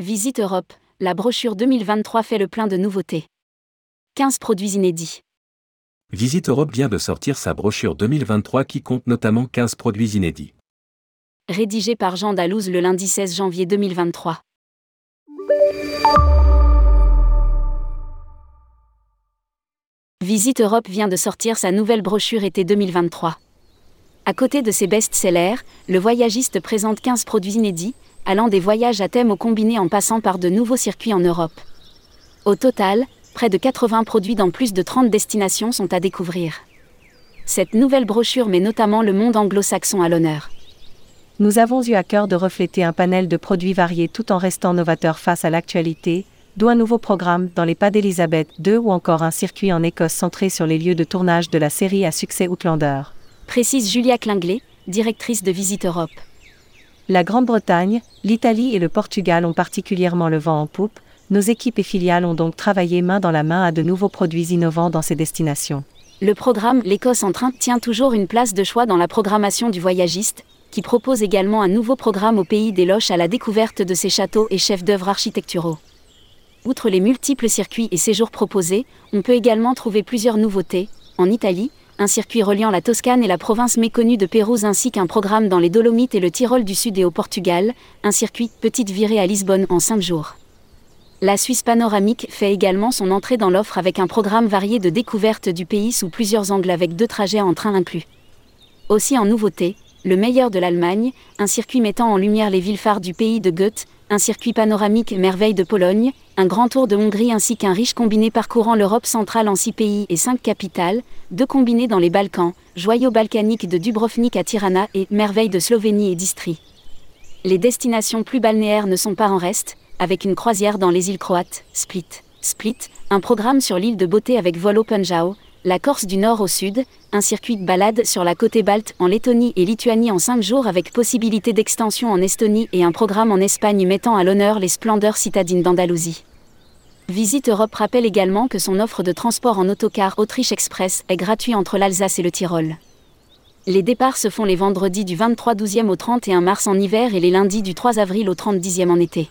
Visite Europe, la brochure 2023 fait le plein de nouveautés. 15 produits inédits. Visite Europe vient de sortir sa brochure 2023 qui compte notamment 15 produits inédits. Rédigé par Jean Dalouse le lundi 16 janvier 2023. Visite Europe vient de sortir sa nouvelle brochure été 2023. À côté de ses best-sellers, le voyagiste présente 15 produits inédits, allant des voyages à thème au combiné en passant par de nouveaux circuits en Europe. Au total, près de 80 produits dans plus de 30 destinations sont à découvrir. Cette nouvelle brochure met notamment le monde anglo-saxon à l'honneur. Nous avons eu à cœur de refléter un panel de produits variés tout en restant novateurs face à l'actualité, d'où un nouveau programme dans les pas d'Elisabeth II ou encore un circuit en Écosse centré sur les lieux de tournage de la série à succès Outlander. Précise Julia Klinglet, directrice de Visite Europe. La Grande-Bretagne, l'Italie et le Portugal ont particulièrement le vent en poupe, nos équipes et filiales ont donc travaillé main dans la main à de nouveaux produits innovants dans ces destinations. Le programme L'Écosse en train tient toujours une place de choix dans la programmation du voyagiste, qui propose également un nouveau programme au pays des Loches à la découverte de ses châteaux et chefs-d'œuvre architecturaux. Outre les multiples circuits et séjours proposés, on peut également trouver plusieurs nouveautés. En Italie, un circuit reliant la Toscane et la province méconnue de Pérouse ainsi qu'un programme dans les Dolomites et le Tyrol du Sud et au Portugal, un circuit petite virée à Lisbonne en 5 jours. La Suisse panoramique fait également son entrée dans l'offre avec un programme varié de découverte du pays sous plusieurs angles avec deux trajets en train inclus. Aussi en nouveauté, le meilleur de l'Allemagne, un circuit mettant en lumière les villes phares du pays de Goethe, un circuit panoramique merveille de Pologne, un grand tour de Hongrie ainsi qu'un riche combiné parcourant l'Europe centrale en six pays et cinq capitales, deux combinés dans les Balkans, joyau balkanique de Dubrovnik à Tirana et merveille de Slovénie et d'Istrie. Les destinations plus balnéaires ne sont pas en reste, avec une croisière dans les îles croates, Split. Split, un programme sur l'île de Beauté avec vol Open Jao, la Corse du nord au sud, un circuit de balade sur la côte balte en Lettonie et Lituanie en 5 jours avec possibilité d'extension en Estonie et un programme en Espagne mettant à l'honneur les splendeurs citadines d'Andalousie. Visite Europe rappelle également que son offre de transport en autocar Autriche Express est gratuite entre l'Alsace et le Tyrol. Les départs se font les vendredis du 23 12e au 31 mars en hiver et les lundis du 3 avril au 30 10e en été.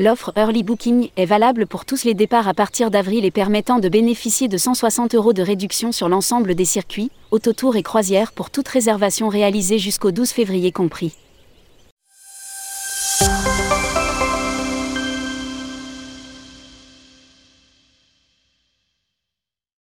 L'offre Early Booking est valable pour tous les départs à partir d'avril et permettant de bénéficier de 160 euros de réduction sur l'ensemble des circuits, autotours et croisières pour toute réservation réalisée jusqu'au 12 février compris.